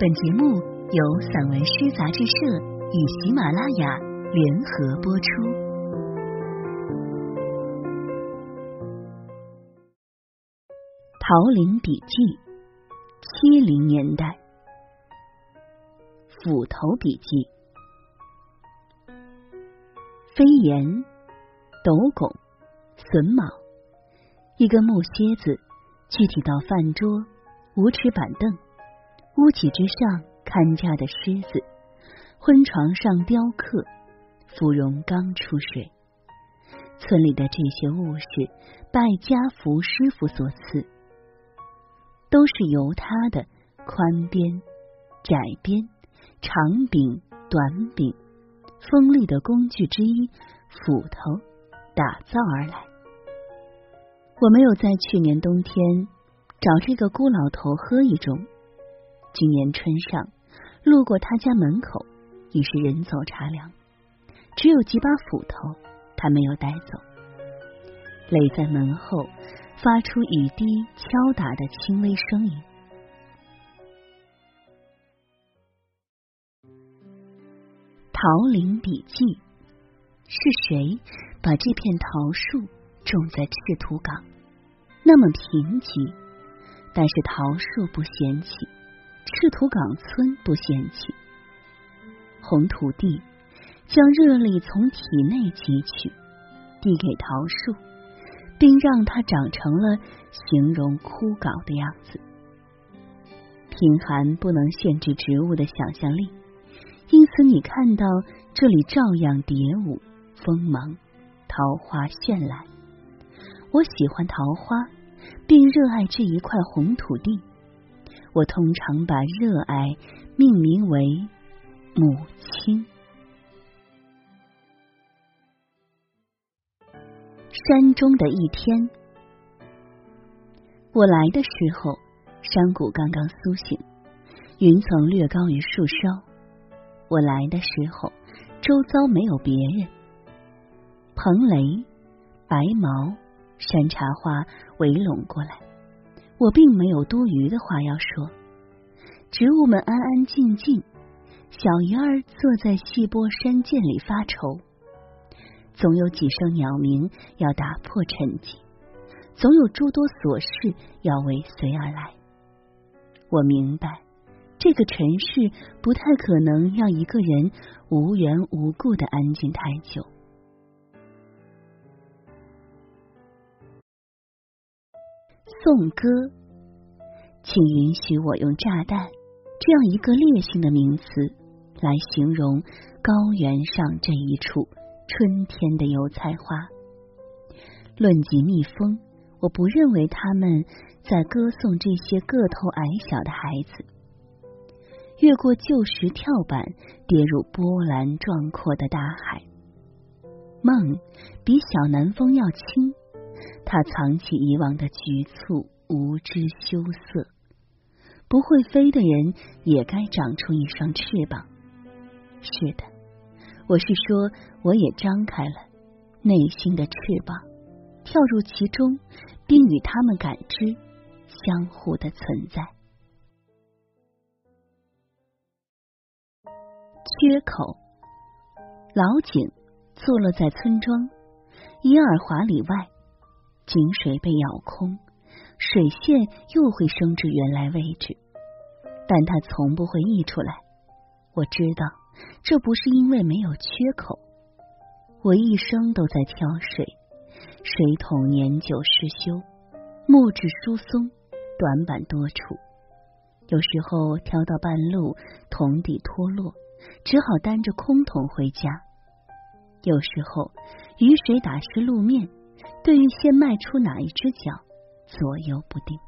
本节目由散文诗杂志社与喜马拉雅联合播出。《桃林笔记》七零年代，斧头笔记。飞檐、斗拱、榫卯，一根木楔子，具体到饭桌、五尺板凳。屋脊之上看家的狮子，婚床上雕刻，芙蓉刚出水。村里的这些物事，拜家福师傅所赐，都是由他的宽边、窄边、长柄、短柄、锋利的工具之一斧头打造而来。我没有在去年冬天找这个孤老头喝一盅。今年春上，路过他家门口，已是人走茶凉，只有几把斧头，他没有带走，垒在门后，发出雨滴敲打的轻微声音。《桃林笔记》是谁把这片桃树种在赤土岗？那么贫瘠，但是桃树不嫌弃。赤土岗村不嫌弃，红土地将热力从体内汲取，递给桃树，并让它长成了形容枯槁的样子。贫寒不能限制植物的想象力，因此你看到这里照样蝶舞锋芒，桃花绚烂。我喜欢桃花，并热爱这一块红土地。我通常把热爱命名为母亲。山中的一天，我来的时候，山谷刚刚苏醒，云层略高于树梢。我来的时候，周遭没有别人。蓬雷、白毛、山茶花围拢过来。我并没有多余的话要说，植物们安安静静，小鱼儿坐在细波山涧里发愁。总有几声鸟鸣要打破沉寂，总有诸多琐事要尾随而来。我明白，这个尘世不太可能让一个人无缘无故的安静太久。颂歌，请允许我用炸弹这样一个烈性的名词来形容高原上这一处春天的油菜花。论及蜜蜂，我不认为他们在歌颂这些个头矮小的孩子。越过旧石跳板，跌入波澜壮阔的大海。梦比小南风要轻。他藏起以往的局促、无知、羞涩。不会飞的人也该长出一双翅膀。是的，我是说，我也张开了内心的翅膀，跳入其中，并与他们感知相互的存在。缺口，老井坐落在村庄一二华里外。井水被舀空，水线又会升至原来位置，但它从不会溢出来。我知道，这不是因为没有缺口。我一生都在挑水，水桶年久失修，木质疏松，短板多处。有时候挑到半路，桶底脱落，只好担着空桶回家。有时候雨水打湿路面。对于先迈出哪一只脚，左右不定。